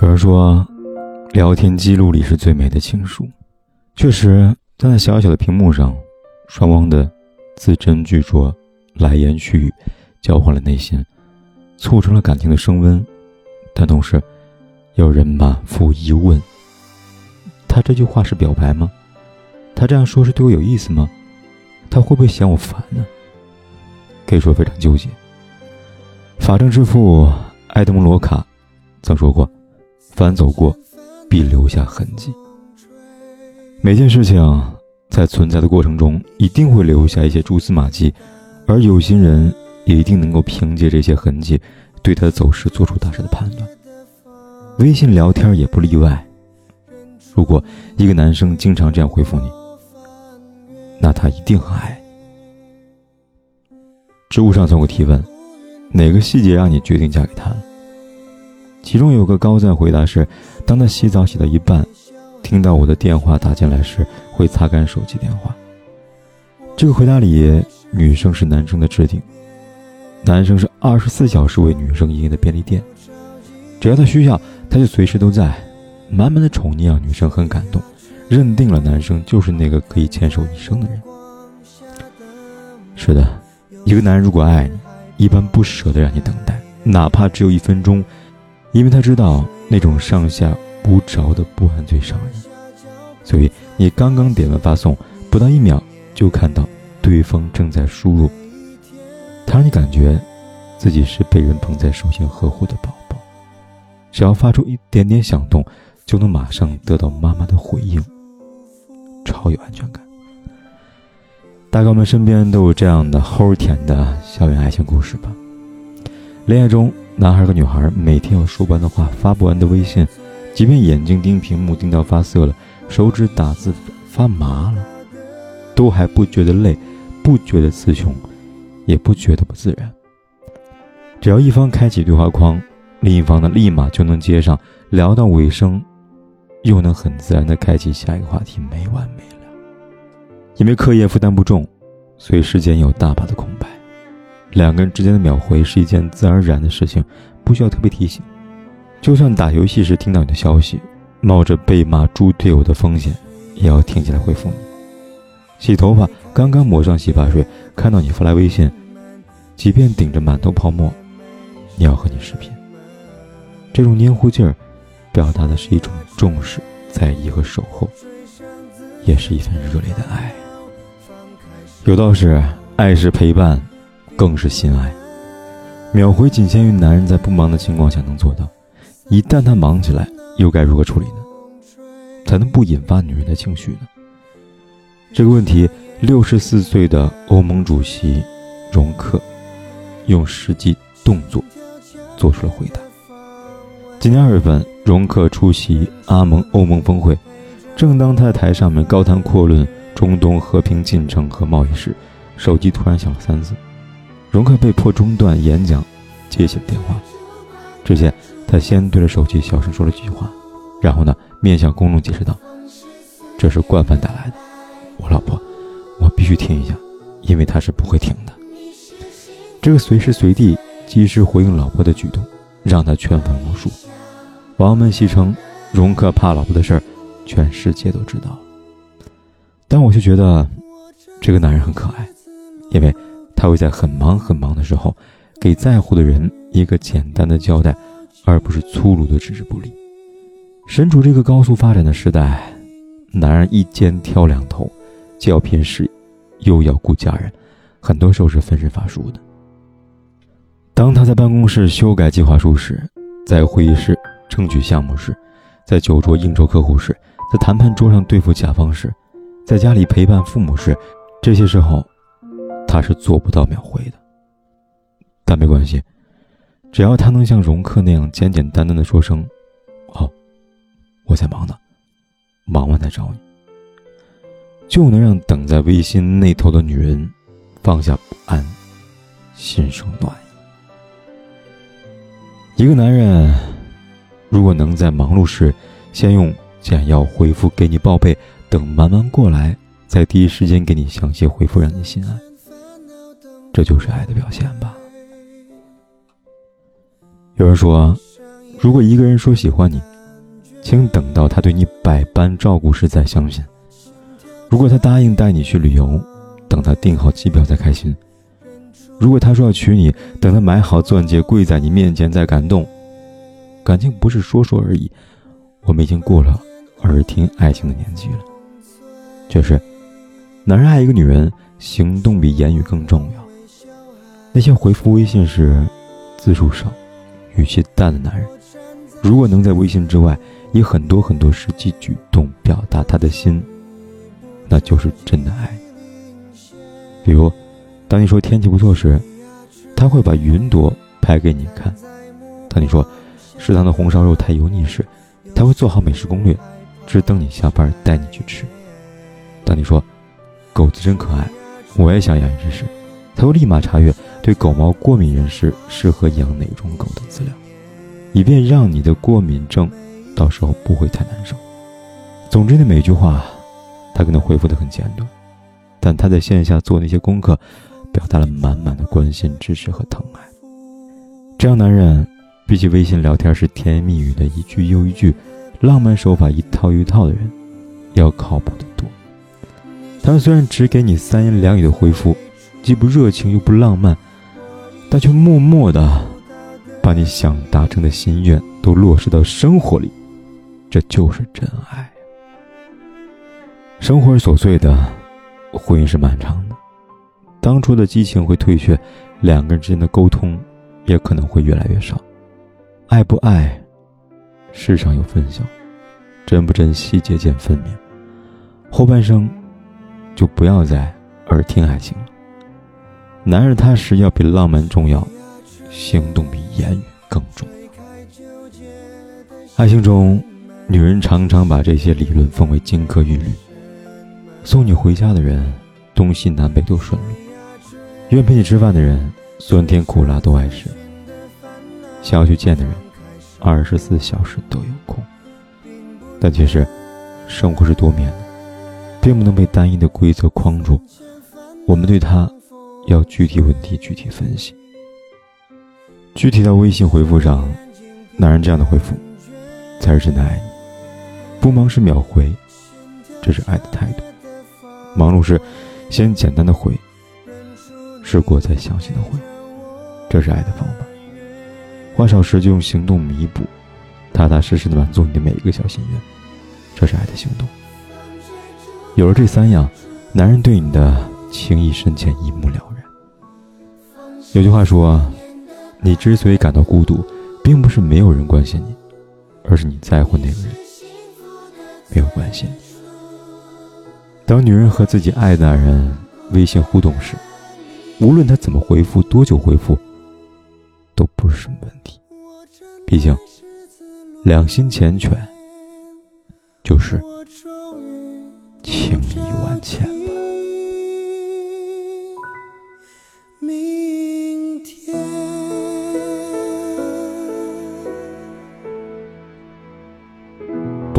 有人说，聊天记录里是最美的情书。确实，在小小的屏幕上，双方的字斟句酌、来言去语，交换了内心，促成了感情的升温。但同时，有人满腹疑问：他这句话是表白吗？他这样说是对我有意思吗？他会不会嫌我烦呢？可以说非常纠结。法政之父埃德蒙·罗卡曾说过。凡走过，必留下痕迹。每件事情在存在的过程中，一定会留下一些蛛丝马迹，而有心人也一定能够凭借这些痕迹，对他的走势做出大致的判断。微信聊天也不例外。如果一个男生经常这样回复你，那他一定很爱。知乎上曾有提问：哪个细节让你决定嫁给他？其中有个高赞回答是：当他洗澡洗到一半，听到我的电话打进来时，会擦干手机电话。这个回答里，女生是男生的置顶，男生是二十四小时为女生营业的便利店，只要他需要，他就随时都在，满满的宠溺让女生很感动，认定了男生就是那个可以牵手一生的人。是的，一个男人如果爱你，一般不舍得让你等待，哪怕只有一分钟。因为他知道那种上下不着的不安最伤人，所以你刚刚点完发送，不到一秒就看到对方正在输入，他让你感觉自己是被人捧在手心呵护的宝宝，只要发出一点点响动，就能马上得到妈妈的回应，超有安全感。大概我们身边都有这样的齁甜的校园爱情故事吧，恋爱中。男孩和女孩每天有说不完的话，发不完的微信，即便眼睛盯屏幕盯到发涩了，手指打字发麻了，都还不觉得累，不觉得词穷，也不觉得不自然。只要一方开启对话框，另一方呢立马就能接上，聊到尾声，又能很自然的开启下一个话题，没完没了。因为课业负担不重，所以时间有大把的空白。两个人之间的秒回是一件自然而然的事情，不需要特别提醒。就算打游戏时听到你的消息，冒着被骂猪队友的风险，也要停下来回复你。洗头发刚刚抹上洗发水，看到你发来微信，即便顶着满头泡沫，也要和你视频。这种黏糊劲儿，表达的是一种重视、在意和守候，也是一份热烈的爱。有道是，爱是陪伴。更是心爱，秒回仅限于男人在不忙的情况下能做到，一旦他忙起来，又该如何处理呢？才能不引发女人的情绪呢？这个问题，六十四岁的欧盟主席容克用实际动作做出了回答。今年二月份，容克出席阿盟欧盟峰会，正当他在台上面高谈阔论中东和平进程和贸易时，手机突然响了三次。容克被迫中断演讲，接起了电话。只见他先对着手机小声说了几句话，然后呢，面向公众解释道：“这是惯犯带来的，我老婆，我必须听一下，因为他是不会停的。”这个随时随地及时回应老婆的举动，让他圈粉无数。网友们戏称：“容克怕老婆的事儿，全世界都知道了。”但我却觉得，这个男人很可爱，因为。他会在很忙很忙的时候，给在乎的人一个简单的交代，而不是粗鲁的置之不理。身处这个高速发展的时代，男人一肩挑两头，既要拼事业，又要顾家人，很多时候是分身乏术的。当他在办公室修改计划书时，在会议室争取项目时，在酒桌应酬客户时，在谈判桌上对付甲方时，在家里陪伴父母时，这些时候，他是做不到秒回的。但没关系，只要他能像容克那样简简单单的说声“哦，我在忙呢，忙完再找你”，就能让等在微信那头的女人放下不安，心生暖意。一个男人如果能在忙碌时先用简要回复给你报备。等忙完过来，再第一时间给你详细回复，让你心安，这就是爱的表现吧。有人说，如果一个人说喜欢你，请等到他对你百般照顾时再相信；如果他答应带你去旅游，等他订好机票再开心；如果他说要娶你，等他买好钻戒跪在你面前再感动。感情不是说说而已，我们已经过了耳听爱情的年纪了。确实，男人爱一个女人，行动比言语更重要。那些回复微信时字数少、语气淡的男人，如果能在微信之外以很多很多实际举动表达他的心，那就是真的爱。比如，当你说天气不错时，他会把云朵拍给你看；当你说食堂的红烧肉太油腻时，他会做好美食攻略，只等你下班带你去吃。当你说“狗子真可爱”，我也想养一只时，他会立马查阅对狗毛过敏人士适合养哪种狗的资料，以便让你的过敏症到时候不会太难受。总之，的每一句话，他可能回复的很简短，但他在线下做那些功课，表达了满满的关心、支持和疼爱。这样男人，比起微信聊天时甜言蜜语的一句又一句，浪漫手法一套一套的人，要靠谱的多。他们虽然只给你三言两语的回复，既不热情又不浪漫，但却默默的把你想达成的心愿都落实到生活里，这就是真爱。生活是琐碎的，婚姻是漫长的，当初的激情会退却，两个人之间的沟通也可能会越来越少。爱不爱，世上有分晓；真不真，细节见分明。后半生。就不要再耳听爱情。男人踏实要比浪漫重要，行动比言语更重要。爱情中，女人常常把这些理论奉为金科玉律。送你回家的人，东西南北都顺路；愿陪你吃饭的人，酸甜苦辣都爱吃；想要去见的人，二十四小时都有空。但其实，生活是多面的。并不能被单一的规则框住，我们对他要具体问题具体分析。具体到微信回复上，男人这样的回复才是真的爱你。不忙时秒回，这是爱的态度；忙碌时先简单的回，事过再详细的回，这是爱的方法。花少时就用行动弥补，踏踏实实的满足你的每一个小心愿，这是爱的行动。有了这三样，男人对你的情意深浅一目了然。有句话说：“你之所以感到孤独，并不是没有人关心你，而是你在乎那个人没有关心你。”当女人和自己爱的男人微信互动时，无论他怎么回复、多久回复，都不是什么问题。毕竟，两心缱绻就是。情意万千